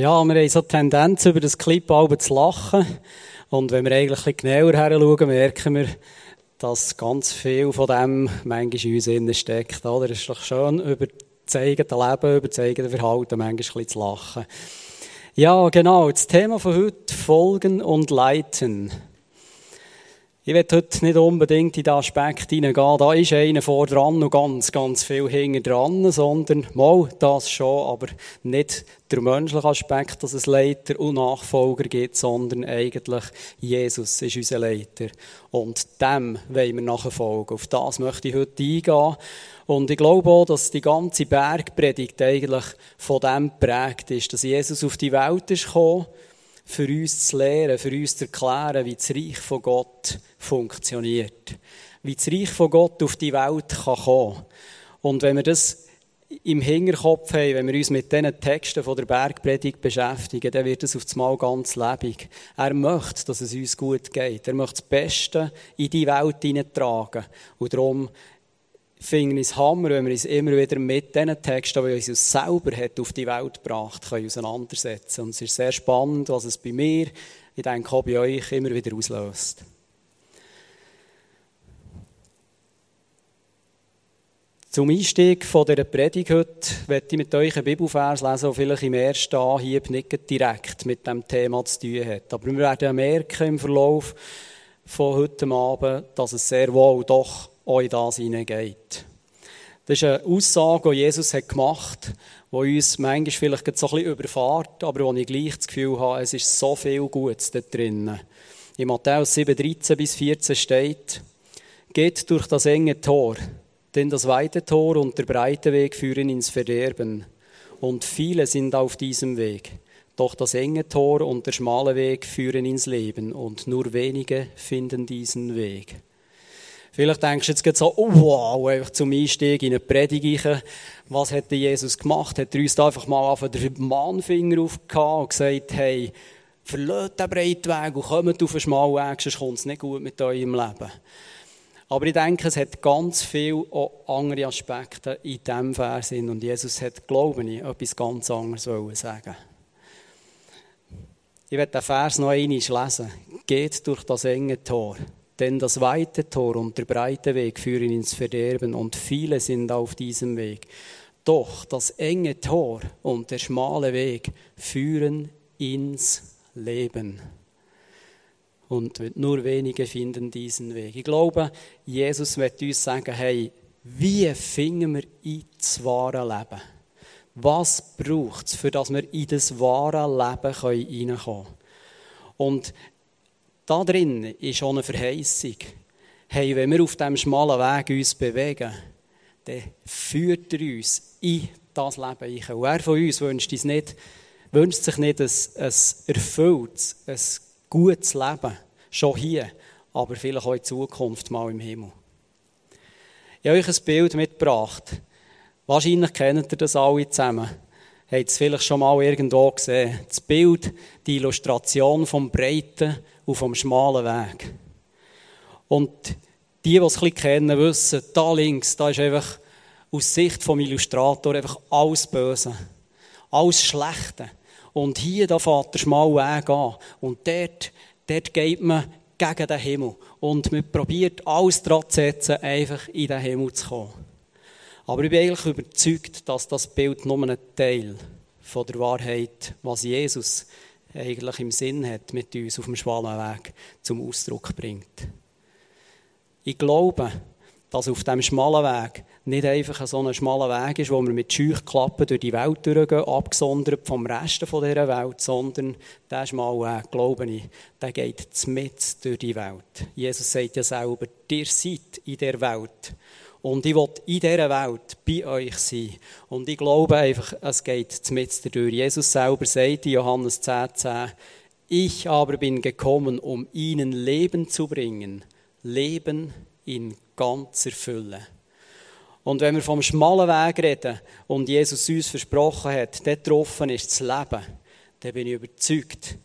Ja, wir haben so Tendenz, über das Clip zu lachen. Und wenn wir eigentlich ein bisschen genauer her merken wir, dass ganz viel von dem manchmal in uns innen steckt. Oder? Es ist doch schön, über das eigene Leben, über das eigene Verhalten manchmal ein bisschen zu lachen. Ja, genau. Das Thema von heute, Folgen und Leiten. Ich will heute nicht unbedingt in den Aspekt hineingehen, da ist einer vor dran und ganz, ganz viel hinten dran, sondern mal das schon, aber nicht der menschliche Aspekt, dass es Leiter und Nachfolger gibt, sondern eigentlich Jesus ist unser Leiter. Und dem wollen wir nachfolgen. Auf das möchte ich heute eingehen. Und ich glaube auch, dass die ganze Bergpredigt eigentlich von dem geprägt ist, dass Jesus auf die Welt ist gekommen, für uns zu lehren, für uns zu erklären, wie das Reich von Gott funktioniert. Wie das Reich von Gott auf die Welt kann kommen Und wenn wir das im Hinterkopf haben, wenn wir uns mit diesen Texten von der Bergpredigt beschäftigen, dann wird es auf einmal ganz lebendig. Er möchte, dass es uns gut geht. Er möchte das Beste in die Welt hineintragen. Und darum finde ich es Hammer, wenn wir uns immer wieder mit diesen Texten, die Jesus selber hat, auf die Welt gebracht können, auseinandersetzen. Und es ist sehr spannend, was es bei mir, ich denke auch bei euch, immer wieder auslöst. Zum Einstieg von dieser Predigt heute werde ich mit euch einen Bibelvers lesen, der vielleicht im ersten Anhieb nicht direkt mit dem Thema zu tun hat. Aber wir werden merken im Verlauf von heute Abend, dass es sehr wohl doch auch in das hineingeht. Das ist eine Aussage, die Jesus hat gemacht hat, die uns manchmal vielleicht so ein bisschen überfahrt, aber wo ich gleich das Gefühl habe, es ist so viel Gutes da drinnen. In Matthäus 7, 13 bis 14 steht, Geht durch das enge Tor, denn das weite Tor und der breite Weg führen ins Verderben. Und viele sind auf diesem Weg. Doch das enge Tor und der schmale Weg führen ins Leben, und nur wenige finden diesen Weg. Vielleicht denkst du jetzt so, oh, wow, einfach zum Einstieg in eine Predigt. Was hat Jesus gemacht? Hat er uns da einfach mal auf den Mahnfinger aufgehauen und gesagt, hey, verlasst den breiten Weg und kommt auf einen schmalen Weg, sonst kommt es nicht gut mit eurem Leben. Aber ich denke, es hat ganz viele andere Aspekte in diesem Vers. Und Jesus hat, glaube ich, etwas ganz anderes sagen Ich werde den Vers noch einmal lesen. Geht durch das enge Tor. Denn das weite Tor und der breite Weg führen ins Verderben und viele sind auf diesem Weg. Doch das enge Tor und der schmale Weg führen ins Leben. Und nur wenige finden diesen Weg. Ich glaube, Jesus wird uns sagen, hey, wie finden wir ins wahre Leben? Was braucht es, für dass wir in das wahre Leben hineinkommen können? Und da drin ist auch eine Verheißung. Hey, wenn wir auf diesem schmalen Weg uns bewegen, dann führt er uns in das Leben ein. Und wer von uns wünscht, uns nicht, wünscht sich nicht ein, ein erfülltes, ein gutes Leben, schon hier, aber vielleicht auch in Zukunft mal im Himmel. Ich habe euch ein Bild mitgebracht. Wahrscheinlich kennt ihr das alle zusammen. Habt es vielleicht schon mal irgendwo gesehen. Das Bild, die Illustration vom breiten und vom schmalen Weg. Und die, die es ein bisschen kennen, wissen, da links, da ist einfach aus Sicht vom Illustrator einfach alles Böse. Alles Schlechte. Und hier, da fährt der schmale Weg an. Und dort, dort geht man gegen den Himmel. Und man probiert alles dran zu setzen, einfach in den Himmel zu kommen. Aber ich bin eigentlich überzeugt, dass das Bild nur ein Teil von der Wahrheit, was Jesus eigentlich im Sinn hat, mit uns auf dem schmalen Weg zum Ausdruck bringt. Ich glaube, dass auf diesem schmalen Weg nicht einfach so ein schmaler Weg ist, wo wir mit Scheuchklappen durch die Welt durchgehen, abgesondert vom Rest dieser Welt, sondern der schmale Weg, glaube ich, der geht mit durch die Welt. Jesus sagt ja selber, ihr seid in der Welt. Und ich will in dieser Welt bei euch sein. Und ich glaube einfach, es geht mit dadurch. Jesus selber sagt in Johannes 10, 10, ich aber bin gekommen, um ihnen Leben zu bringen. Leben in ganzer Fülle. Und wenn wir vom schmalen Weg reden und Jesus uns versprochen hat, dort getroffen ist das Leben, dann bin ich überzeugt,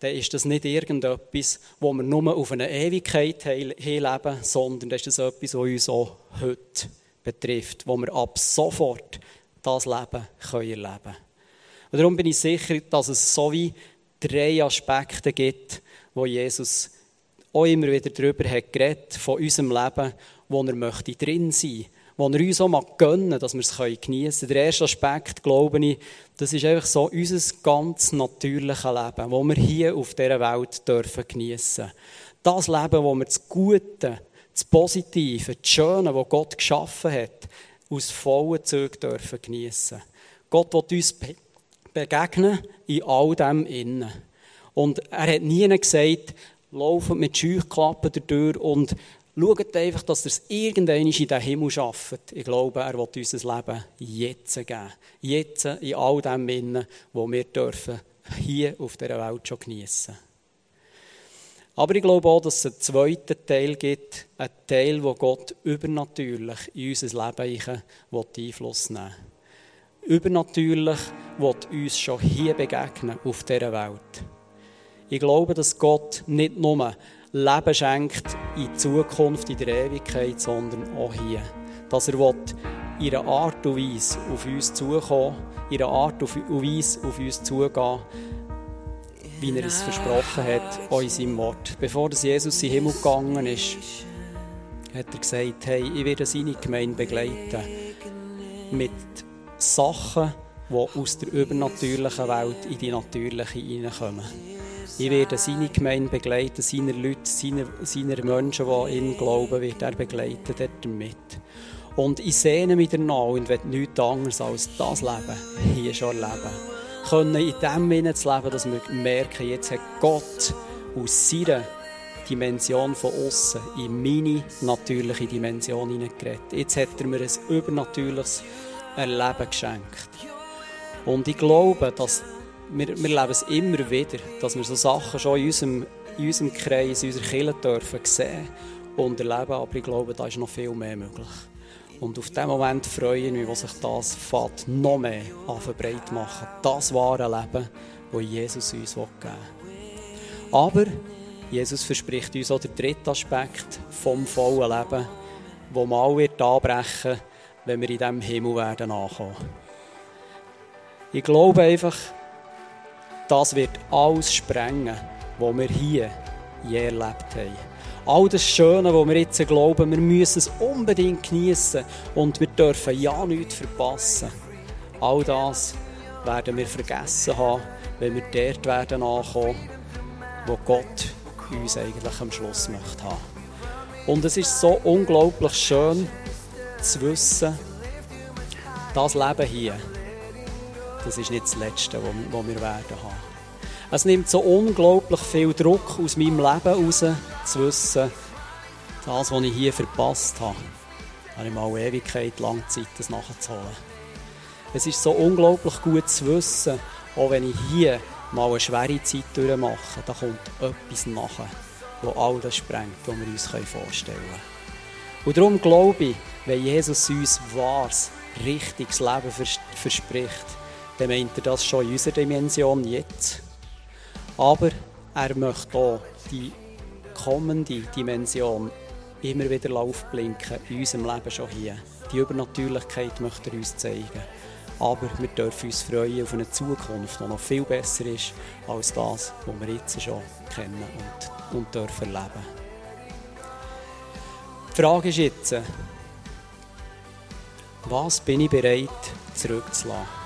dann ist das nicht irgendetwas, wo wir nur auf eine Ewigkeit hinleben, sondern das ist etwas, was uns auch heute betrifft, wo wir ab sofort das Leben erleben können. Darum bin ich sicher, dass es so wie drei Aspekte gibt, wo Jesus auch immer wieder darüber hat geredet, von unserem Leben, wo er möchte drin sein wo er uns auch gönnen, dass wir es geniessen können. Der erste Aspekt, glaube ich, das ist einfach so unser ganz natürliches Leben, das wir hier auf dieser Welt dürfen geniessen. Das Leben, wo wir das Gute, das Positive, das Schöne, das Gott geschaffen hat, aus vollen Zügen dürfen geniessen. Gott will uns begegnen in all dem innen. Und er hat nie gesagt, laufen mit Scheuklappen durch und schaut einfach, dass er es irgendwann in den Himmel schafft. Ich glaube, er will uns Leben jetzt geben. Jetzt in all dem innen, wo wir dürfen hier auf dieser Welt schon geniessen. Aber ich glaube auch, dass es einen zweiten Teil gibt, einen Teil, wo Gott übernatürlich in unser Leben Einfluss nehmen will. Übernatürlich will uns schon hier begegnen, auf dieser Welt. Ich glaube, dass Gott nicht nur Leben schenkt in Zukunft, in der Ewigkeit, sondern auch hier. Dass er will, in einer Art und Weise auf uns zukommen, in einer Art und Weise auf uns zugehen, wie er es versprochen hat, auch in seinem Wort. Bevor Jesus in den Himmel gegangen ist, hat er gesagt, hey, ich werde seine Gemeinde begleiten mit Sachen, die aus der übernatürlichen Welt in die natürliche hineinkommen. Ich werde seine Gemeinde begleiten, seine Leute, seine, seine Menschen, die ihm glauben, wird er begleiten damit. Und ich sehne mich danach und will nichts anderes als das Leben hier schon erleben. Können in dem Sinne zu leben, dass wir merken, jetzt hat Gott aus seiner Dimension von außen in meine natürliche Dimension hineingeredet. Jetzt hat er mir ein übernatürliches Erleben geschenkt. Und ich glaube, dass wir, wir leben es immer wieder, dass wir so Sachen schon in unserem, in unserem Kreis, in unserer Kirche dürfen sehen und erleben, aber ich glaube, da ist noch viel mehr möglich. Und auf diesen Moment freue ich mich, wo sich das Fahrt noch mehr breit machen Das wahre Leben, das Jesus uns geben will. Aber Jesus verspricht uns auch den dritten Aspekt vom vollen Leben, wo mal wird anbrechen wenn wir in diesem Himmel werden ankommen. Ich glaube einfach, das wird alles sprengen, was wir hier je erlebt haben. All das Schöne, was wir jetzt glauben, wir müssen es unbedingt genießen und wir dürfen ja nichts verpassen. All das werden wir vergessen haben, wenn wir dort werden ankommen, wo Gott uns eigentlich am Schluss möchte haben. Und es ist so unglaublich schön zu wissen, das Leben hier, das ist nicht das Letzte, was wir werden haben. Es nimmt so unglaublich viel Druck aus meinem Leben raus, zu wissen, das, was ich hier verpasst habe, habe ich mal Ewigkeit lang Zeit, das nachzuholen. Es ist so unglaublich gut zu wissen, auch wenn ich hier mal eine schwere Zeit durchmache, da kommt etwas nachher, das all das sprengt, was wir uns vorstellen können. Und darum glaube ich, wenn Jesus uns wahres, richtiges Leben verspricht, dann meint er das schon in unserer Dimension jetzt. Aber er möchte auch die kommende Dimension immer wieder aufblinken in unserem Leben schon hier. Die Übernatürlichkeit möchte er uns zeigen. Aber wir dürfen uns freuen auf eine Zukunft, die noch viel besser ist als das, was wir jetzt schon kennen und, und dürfen erleben. Die Frage ist jetzt, was bin ich bereit zurückzulassen?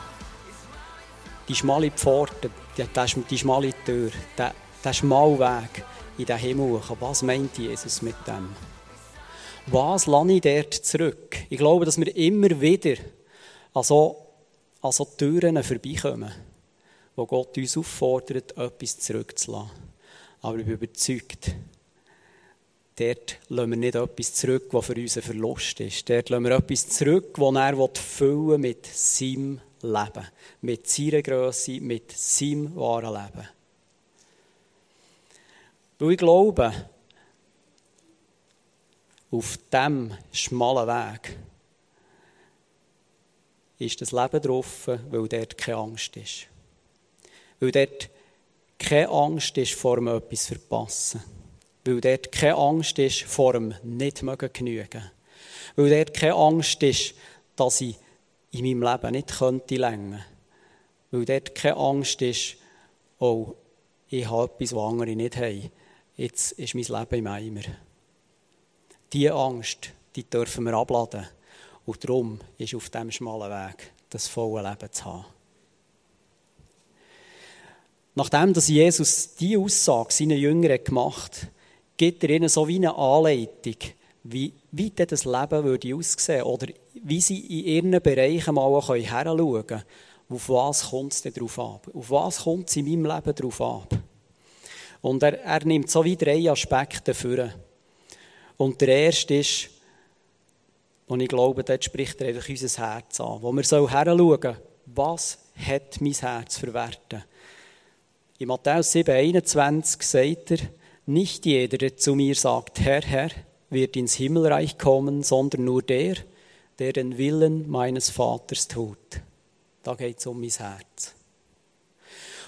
Die schmale Pforte, die, die schmale Tür, der, der schmale Weg in den Himmel. Was meint Jesus mit dem? Was lasse ich dort zurück? Ich glaube, dass wir immer wieder an so, Türen vorbeikommen, wo Gott uns auffordert, etwas zurückzulassen. Aber ich bin überzeugt, dort lassen wir nicht etwas zurück, was für uns ein Verlust ist. Dort lassen wir etwas zurück, das er füllen mit seinem Leben. Mit seiner Größe, mit seinem wahren Leben. Weil ich glaube, auf diesem schmalen Weg ist das Leben drauf, weil dort keine Angst ist. Weil dort keine Angst ist vor dem etwas verpassen. Weil dort keine Angst ist vor dem nicht genügen. Weil dort keine Angst ist, dass ich in meinem Leben nicht könnte länger, Weil dort keine Angst ist, oh, ich habe etwas, was andere nicht haben. Jetzt ist mein Leben im Eimer. Diese Angst, die dürfen wir abladen. Und darum ist auf diesem schmalen Weg das volle Leben zu haben. Nachdem dass Jesus diese Aussage seinen Jüngern gemacht hat, gibt er ihnen so wie eine Anleitung, wie, wie das Leben würde aussehen oder wie sie in ihren Bereichen mal heranschauen können. Auf was kommt es denn drauf ab? Auf was kommt es in meinem Leben drauf ab? Und er, er nimmt so wie drei Aspekte für. Und der erste ist, und ich glaube, dort spricht er eigentlich unser Herz an, wo wir heranschauen, was hat mein Herz für Werte? In Matthäus 7, 21 sagt er, nicht jeder, der zu mir sagt, Herr, Herr, wird ins Himmelreich kommen, sondern nur der, der den Willen meines Vaters tut. Da geht es um mein Herz.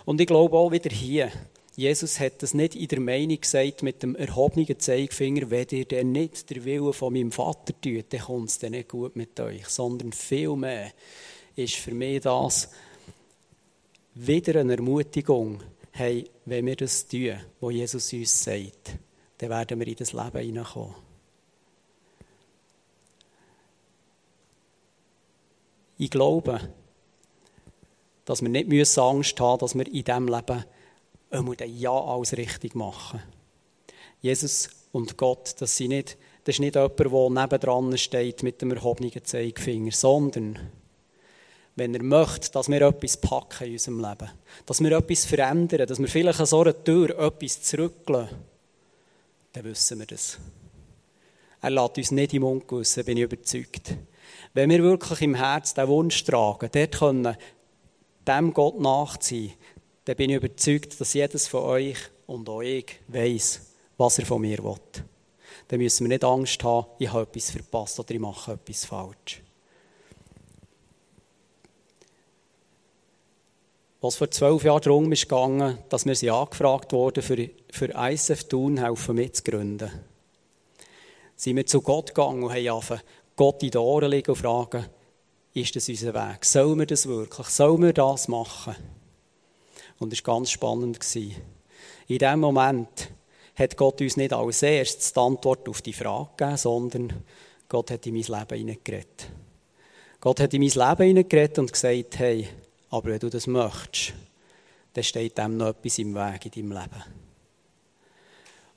Und ich glaube auch wieder hier, Jesus hat das nicht in der Meinung gesagt mit dem erhobenen Zeigefinger, wenn ihr denn nicht der Wille von meinem Vater tut, dann kommt es dann nicht gut mit euch, sondern vielmehr ist für mich das wieder eine Ermutigung, hey, wenn wir das tun, was Jesus uns sagt, dann werden wir in das Leben hineinkommen. Ich glaube, dass wir nicht Angst haben müssen, dass wir in diesem Leben einmal Ja alles richtig machen. Jesus und Gott, das, sind nicht, das ist nicht jemand, der nebendran steht mit dem erhobenen Zeigefinger, sondern wenn er möchte, dass wir etwas packen in unserem Leben, dass wir etwas verändern, dass wir vielleicht an so einer Tür etwas zurücklassen, dann wissen wir das. Er lässt uns nicht im Ungewissen, bin ich überzeugt. Wenn wir wirklich im Herz den Wunsch tragen, dort können dem Gott nachziehen, dann bin ich überzeugt, dass jedes von euch und auch ich weiß, was er von mir will. Dann müssen wir nicht Angst haben, ich habe etwas verpasst oder ich mache etwas falsch. Was vor zwölf Jahren darum ist gegangen, dass wir sie angefragt wurden, für, für ISF Thun helfen mitzugründen. Sind wir zu Gott gegangen und haben angefangen, Gott in die Ohren legen und fragen, ist das unser Weg? Sollen wir das wirklich? Sollen wir das machen? Und es war ganz spannend. In dem Moment hat Gott uns nicht als erstes die Antwort auf die Frage gegeben, sondern Gott hat in mein Leben hineingeredet. Gott hat in mein Leben hineingeredet und gesagt, hey, aber wenn du das möchtest, dann steht dem noch etwas im Weg in deinem Leben.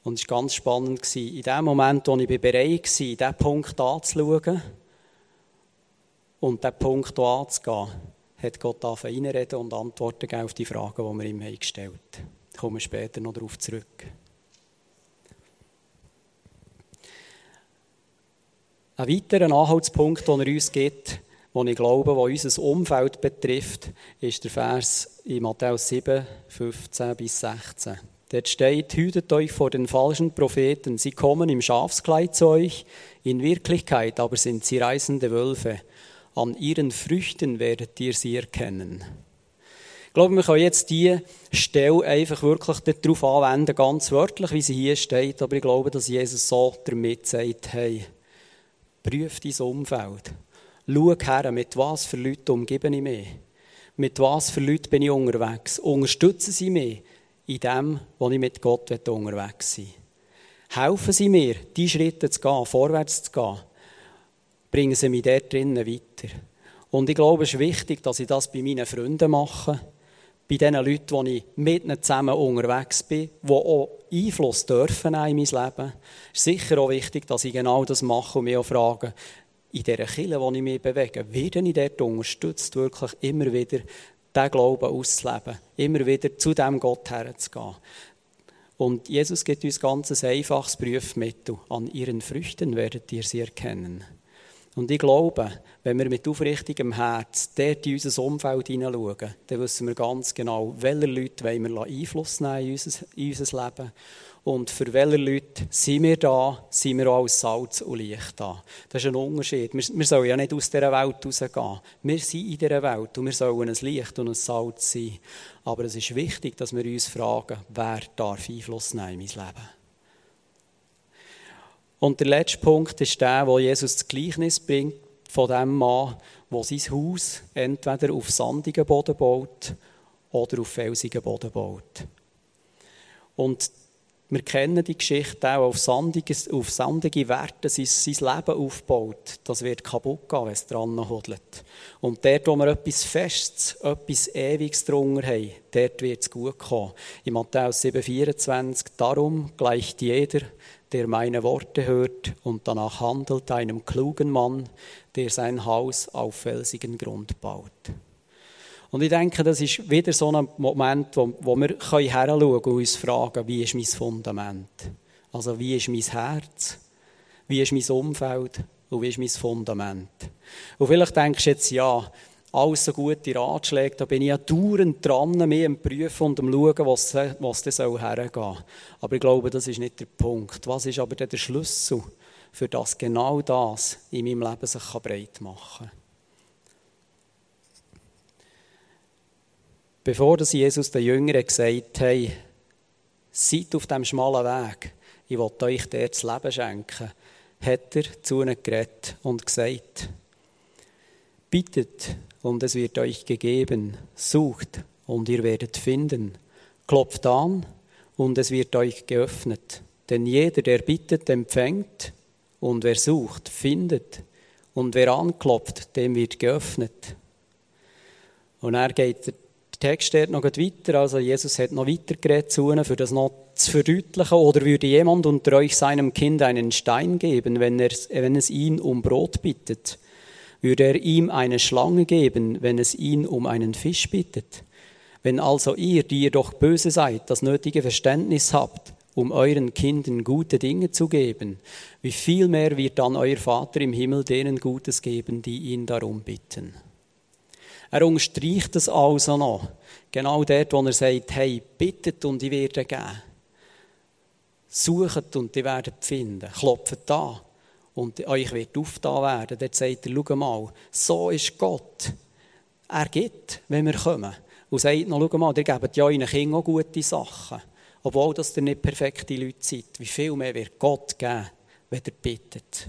Und es war ganz spannend. In dem Moment, wo ich bereit war, diesen Punkt anzuschauen und diesen Punkt anzugehen, hat Gott reinreden und Antworten auf die Fragen, die wir ihm gestellt haben. Ich komme später noch darauf zurück. Ein weiterer Anhaltspunkt, den er uns gibt, den ich glaube, der unser Umfeld betrifft, ist der Vers in Matthäus 7, 15 bis 16. Dort steht, hütet euch vor den falschen Propheten. Sie kommen im Schafskleid zu euch, in Wirklichkeit aber sind sie reißende Wölfe. An ihren Früchten werdet ihr sie erkennen. Ich glaube, wir können jetzt diese Stelle einfach wirklich darauf anwenden, ganz wörtlich, wie sie hier steht. Aber ich glaube, dass Jesus so damit sagt, hey, prüf dein Umfeld. Schau her, mit was für Leuten umgebe ich mich. Mit was für Leuten bin ich unterwegs. Unterstützen sie mich in dem, wo ich mit Gott unterwegs sein Helfen Sie mir, die Schritte zu gehen, vorwärts zu gehen. Bringen Sie mich dort drinnen weiter. Und ich glaube, es ist wichtig, dass ich das bei meinen Freunden mache, bei den Leuten, die ich mit ihnen zusammen unterwegs bin, die auch Einfluss dürfen in mein Leben. Es ist sicher auch wichtig, dass ich genau das mache und mich auch frage, in dieser Kille, wo ich mich bewege, werde ich dort unterstützt, wirklich immer wieder diesen Glauben auszuleben, immer wieder zu dem Gott herzugehen. Und Jesus gibt uns ganz ein einfaches Prüfmittel. An ihren Früchten werdet ihr sie erkennen. Und ich glaube, wenn wir mit aufrichtigem Herz dort in unser Umfeld hineinschauen, dann wissen wir ganz genau, welche Leute wollen wir Einfluss nehmen in unser, in unser Leben und für welche Leute sind wir da, sind wir auch als Salz und Licht da. Das ist ein Unterschied. Wir, wir sollen ja nicht aus dieser Welt rausgehen. Wir sind in dieser Welt und wir sollen ein Licht und ein Salz sein. Aber es ist wichtig, dass wir uns fragen, wer darf Einfluss nehmen in mein Leben. Und der letzte Punkt ist der, wo Jesus das Gleichnis bringt von dem Mann, der sein Haus entweder auf sandigen Boden baut oder auf felsigen Boden baut. Und wir kennen die Geschichte auch, auf sandige, auf sandige Werte sein, sein Leben aufbaut. Das wird kaputt gehen, wenn es dran hodelt. Und dort, wo wir etwas Festes, etwas Ewiges drunter haben, dort wird es gut kommen. In Matthäus 7,24, darum gleicht jeder, der meine Worte hört und danach handelt, einem klugen Mann, der sein Haus auf felsigen Grund baut. Und ich denke, das ist wieder so ein Moment, wo, wo wir heranschauen und uns fragen, wie ist mein Fundament? Also wie ist mein Herz? Wie ist mein Umfeld? Und wie ist mein Fundament? Und vielleicht denkst du jetzt, ja, alles so gute Ratschläge, da bin ich ja dauernd dran, mich am Prüfen und am Schauen, was, was das soll hergehen. Aber ich glaube, das ist nicht der Punkt. Was ist aber der Schlüssel, für das genau das in meinem Leben sich breit machen kann? Bevor das Jesus den Jüngern gesagt hat, seid auf dem schmalen Weg, ich will euch dort das Leben schenken, hat er zu ihnen geredet und gesagt, bittet und es wird euch gegeben, sucht und ihr werdet finden, klopft an und es wird euch geöffnet. Denn jeder, der bittet, empfängt und wer sucht, findet und wer anklopft, dem wird geöffnet. Und er geht der Text steht noch weiter, also Jesus hat noch weiter geredet zu ihnen, für das noch zu verdeutlichen. Oder würde jemand unter euch seinem Kind einen Stein geben, wenn, er, wenn es ihn um Brot bittet? Würde er ihm eine Schlange geben, wenn es ihn um einen Fisch bittet? Wenn also ihr, die ihr doch böse seid, das nötige Verständnis habt, um euren Kindern gute Dinge zu geben, wie viel mehr wird dann euer Vater im Himmel denen Gutes geben, die ihn darum bitten? Er unterstreicht das also noch. Genau dort, wo er sagt, hey, bittet und ich werde geben. Sucht und ihr werdet finden. Klopft an und euch wird aufgetan werden. Dort sagt er, schau mal, so ist Gott. Er gibt, wenn wir kommen. Und sagt noch, schau mal, ihr gebt ja euren Kindern auch gute Sachen. Obwohl das ihr nicht perfekte Leute seid. Wie viel mehr wird Gott geben, wenn ihr bittet.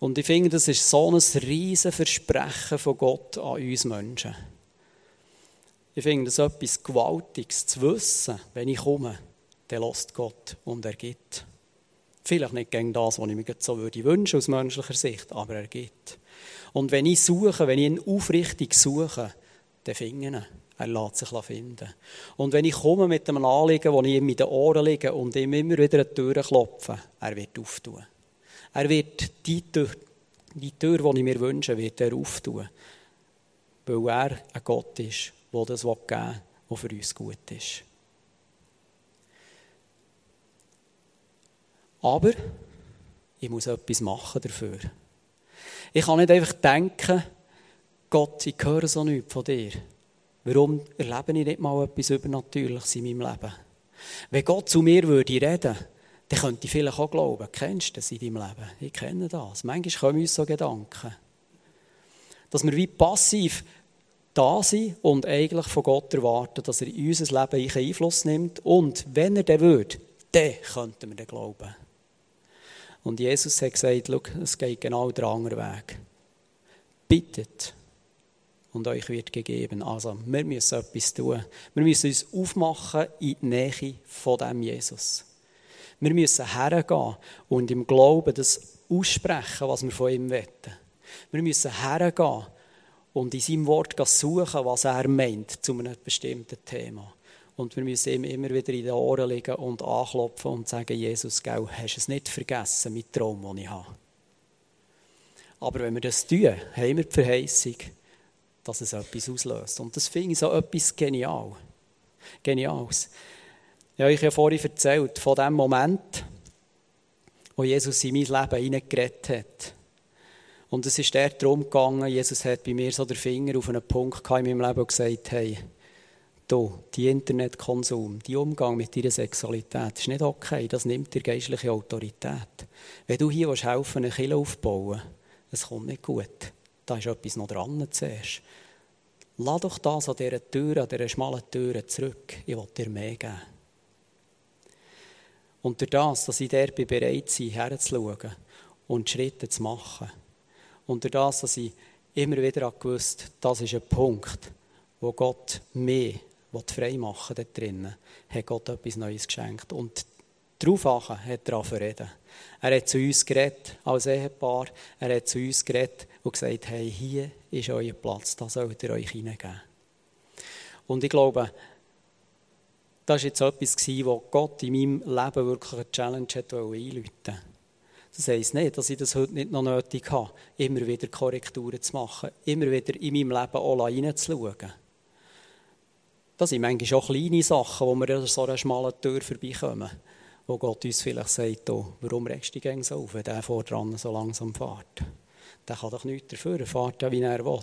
Und ich finde, das ist so ein riesen Versprechen von Gott an uns Menschen. Ich finde das etwas Gewaltiges zu wissen, wenn ich komme, dann lässt Gott und er gibt. Vielleicht nicht gegen das, was ich mir so würde wünschen aus menschlicher Sicht, aber er gibt. Und wenn ich suche, wenn ich ihn aufrichtig suche, dann finde ich ihn. Er lässt sich finden. Und wenn ich komme mit einem Anliegen, das ich ihm in den Ohren liege und ihm immer wieder eine Tür klopfe, er wird auftun. Er wird die Tür, die Tür, die ich mir wünsche, wird er auftun. Weil er ein Gott ist, der das geben will, was für uns gut ist. Aber ich muss etwas machen dafür. Ich kann nicht einfach denken, Gott, ich höre so nichts von dir. Warum erlebe ich nicht mal etwas Übernatürliches in meinem Leben? Wenn Gott zu mir würde reden, dann könnte ich vielleicht auch glauben, kennst du das in deinem Leben? Ich kenne das. Manchmal kommen uns so Gedanken. Dass wir wie passiv da sind und eigentlich von Gott erwarten, dass er in unser Leben Einfluss nimmt. Und wenn er das würde, dann könnten wir dann glauben. Und Jesus hat gesagt, es geht genau der andere Weg. Bittet und euch wird gegeben. Also, wir müssen etwas tun. Wir müssen uns aufmachen in die Nähe von dem Jesus. Wir müssen hergehen und im Glauben das aussprechen, was wir von ihm wollen. Wir müssen hergehen und in seinem Wort suchen, was er meint zu einem bestimmten Thema. Und wir müssen ihm immer wieder in den Ohren liegen und anklopfen und sagen, Jesus, gell, hast du es nicht vergessen mit Traum, den ich habe. Aber wenn wir das tun, haben wir die Verheißung, dass es etwas auslöst. Und das finde ich so etwas genial. Geniales. Ich habe euch ja vorhin erzählt von dem Moment, wo Jesus in mein Leben hineingeredet hat. Und es ist dort darum gegangen, Jesus hat bei mir so den Finger auf einen Punkt in meinem Leben und gesagt, hey, du, die Internetkonsum, die Umgang mit deiner Sexualität ist nicht okay, das nimmt dir geistliche Autorität. Wenn du hier helfen eine Kille aufbauen es kommt nicht gut. Da ist etwas noch dran zuerst. Lass doch das an dieser Tür, an dieser schmalen Tür zurück. Ich will dir mehr geben. Und durch das, dass ich dort bereit bin, herzuschauen und Schritte zu machen. Und durch das, dass ich immer wieder gewusst, das ist ein Punkt, wo Gott mehr frei machen will, dort drinnen, hat Gott etwas Neues geschenkt. Und darauf hat er reden. Er hat zu uns geredet, als Ehepaar. Er hat zu uns geredet und gesagt, hey, hier ist euer Platz, da sollt ihr euch hineingeben. Und ich glaube, das war jetzt etwas, was Gott in meinem Leben wirklich eine Challenge hat einläuten Das heisst nicht, dass ich das heute nicht noch nötig habe, immer wieder Korrekturen zu machen, immer wieder in meinem Leben auch reinzuschauen. Das sind manchmal auch kleine Sachen, wo wir an so einer schmalen Tür vorbeikommen, wo Gott uns vielleicht sagt, oh, warum regst du dich so auf, der vor dran so langsam fährt? Der kann doch nichts dafür, er fährt ja, wie er will.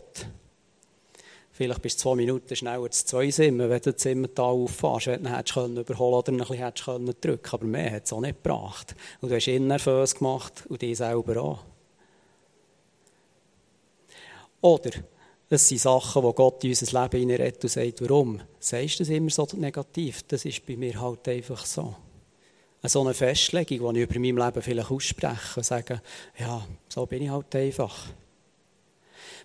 Vielleicht bist du zwei Minuten schneller zu zwei Simmen, wenn du das Zimmertal auffährst. Wenn du hättest können überholen oder ein bisschen hättest können drücken Aber mehr hat es auch nicht gebracht. Und du hast ihn nervös gemacht und dich selber auch. Oder es sind Sachen, die Gott in unser Leben hineinredet und sagt, warum? Sagst du das immer so negativ? Das ist bei mir halt einfach so. Eine so eine Festlegung, die ich über mein Leben vielleicht ausspreche und sage, ja, so bin ich halt einfach.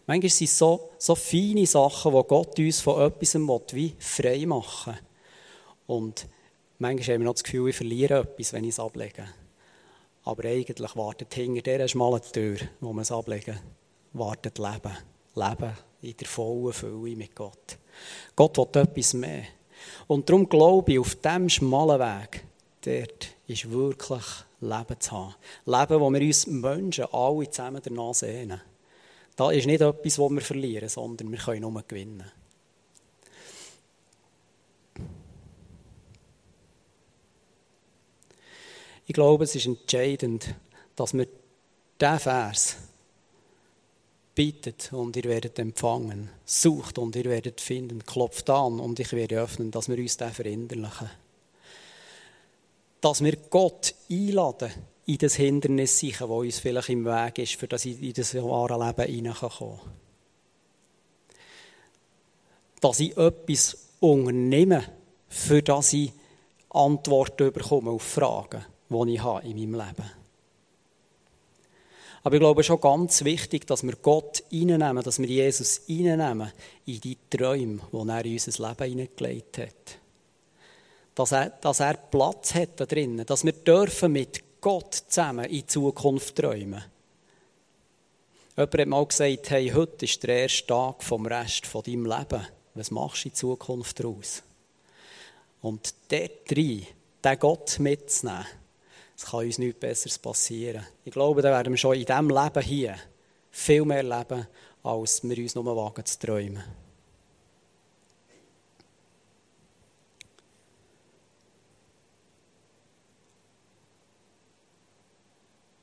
Manchmal sind es so, so feine Sachen, die Gott uns von etwas wie frei machen Und manchmal haben wir noch das Gefühl, ich verliere etwas, wenn ich es ablege. Aber eigentlich wartet hinter dieser schmalen Tür, wo wir es ablegen, wartet Leben. Leben in der vollen Fülle mit Gott. Gott will etwas mehr. Und darum glaube ich, auf diesem schmalen Weg, dort ist wirklich Leben zu haben. Leben, wo wir uns Menschen alle zusammen danach sehnen. Da ist nicht etwas, das wir verlieren, sondern wir können nur gewinnen. Ich glaube, es ist entscheidend, dass wir diesen Vers bittet und ihr werdet empfangen, sucht und ihr werdet finden, klopft an und ich werde öffnen, dass wir uns den verinnerlichen. Dass wir Gott einladen in das Hindernis sicher, das uns vielleicht im Weg ist, für das ich in das wahre Leben hineinkommen. Dass ich etwas unternehme, für das ich Antworten bekomme auf Fragen, die ich habe in meinem Leben. Aber ich glaube, es ist auch ganz wichtig, dass wir Gott reinnehmen, dass wir Jesus reinnehmen in die Träume, die er in unser Leben hineingelegt hat. Dass er, dass er Platz hat da drinnen, dass wir dürfen mit Gott zusammen in Zukunft träumen. Jemand hat mal gesagt, hey, heute ist der erste Tag vom Rest von deinem Leben. Was machst du in Zukunft daraus? Und dort drin, den Gott mitzunehmen, es kann uns nichts Besseres passieren. Ich glaube, da werden wir schon in diesem Leben hier viel mehr leben, als wir uns nur wagen zu träumen.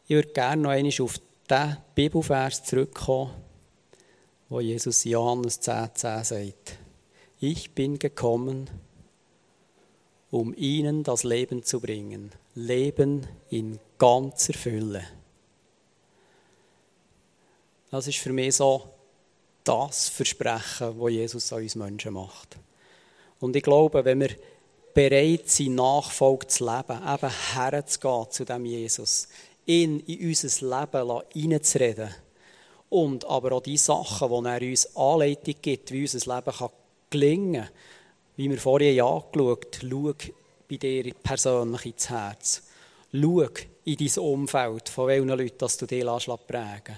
Ich würde gerne noch einmal auf diesen Bibelvers zurückkommen, wo Jesus Johannes 10,10 10 sagt: Ich bin gekommen, um ihnen das Leben zu bringen. Leben in ganzer Fülle. Das ist für mich so das Versprechen, das Jesus an uns Menschen macht. Und ich glaube, wenn wir bereit sind, Nachfolge zu leben, eben herzugehen zu dem Jesus, ihn in unser Leben hineinzureden. Und aber auch die Sachen, die er uns Anleitung gibt, wie unser Leben kann gelingen kann. Wie wir vorhin angeschaut haben, schau bei dir persönlich ins Herz. Schau in dein Umfeld, von welchen Leuten dass du dich prägen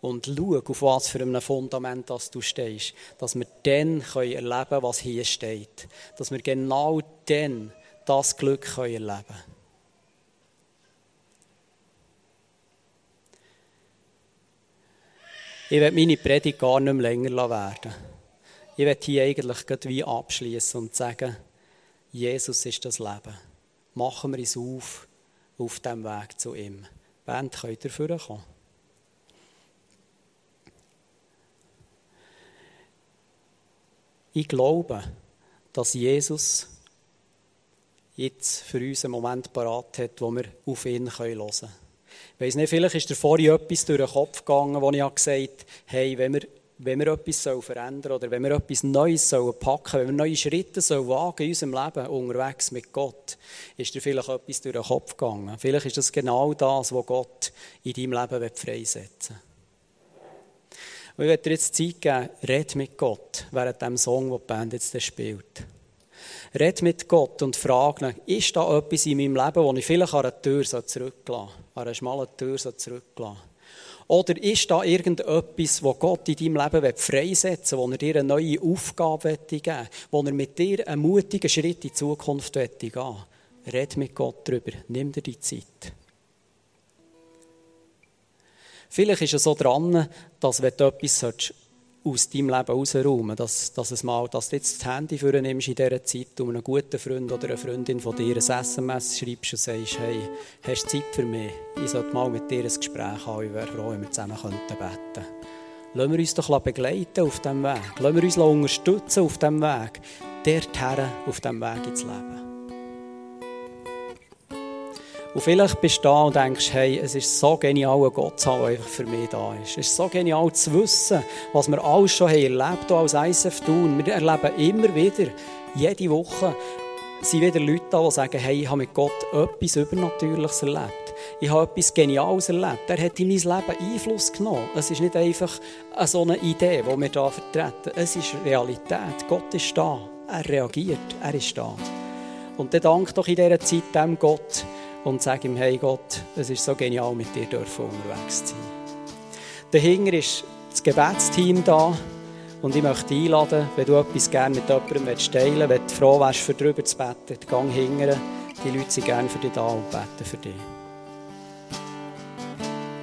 Und schau, auf was für einem Fundament dass du stehst. Dass wir dann erleben können, was hier steht. Dass wir genau dann das Glück erleben können. Ich werde meine Predigt gar nicht mehr länger werden. Ich werde hier eigentlich wie abschließen und sagen, Jesus ist das Leben. Machen wir es auf, auf dem Weg zu ihm. Band, könnt ihr vorkommen? Ich glaube, dass Jesus jetzt für uns einen Moment parat hat, wo wir auf ihn hören können. Ich weiss nicht, vielleicht ist dir vorhin etwas durch den Kopf gegangen, wo ich gesagt habe, hey, wenn wir, wenn wir etwas verändern sollen oder wenn wir etwas Neues sollen packen wenn wir neue Schritte sollen wagen in unserem Leben unterwegs mit Gott, ist dir vielleicht etwas durch den Kopf gegangen. Vielleicht ist das genau das, was Gott in deinem Leben freisetzen will. Ich werde dir jetzt Zeit geben, red mit Gott, während dem Song, den die Band jetzt spielt. Red mit Gott und frag ihn, ist da etwas in meinem Leben, wo ich vielleicht an einer Tür zurücklassen an einer schmalen Tür zurücklassen Oder ist da irgendetwas, wo Gott in deinem Leben freisetzen will, wo er dir eine neue Aufgabe geben will, wo er mit dir einen mutigen Schritt in die Zukunft gehen will? Red mit Gott darüber, nimm dir die Zeit. Vielleicht ist es so dran, dass wenn du etwas aus deinem Leben rausräumen dass, dass, es mal, dass du jetzt das Handy nimmst in dieser Zeit und einem guten Freund oder einer Freundin von dir ein SMS schreibst und sagst, hey, hast du Zeit für mich? Ich sollte mal mit dir ein Gespräch haben, ich wäre froh, wenn wir zusammen beten könnten. Lassen wir uns doch begleiten auf diesem Weg. Lassen wir uns unterstützen auf diesem Weg. Dorthin, auf diesem Weg ins Leben. Und vielleicht bist du da und denkst, hey, es ist so genial, ein Gott zu haben, der einfach für mich da ist. Es ist so genial zu wissen, was wir alles schon haben erlebt haben als ISF tun. Wir erleben immer wieder, jede Woche, sind wieder Leute da, die sagen, hey, ich habe mit Gott etwas Übernatürliches erlebt. Ich habe etwas Geniales erlebt. Er hat in mein Leben Einfluss genommen. Es ist nicht einfach so eine Idee, die wir hier vertreten. Es ist Realität. Gott ist da. Er reagiert. Er ist da. Und dann dank doch in dieser Zeit dem Gott, und sage ihm, hey Gott, es ist so genial, mit dir dürfen unterwegs zu sein. Dahinter ist das Gebetsteam da und ich möchte dich einladen, wenn du etwas gerne mit jemandem teilen willst, wenn du froh wärst, für drüber zu beten, gang hingern. Die Leute sind gerne für dich da und beten für dich.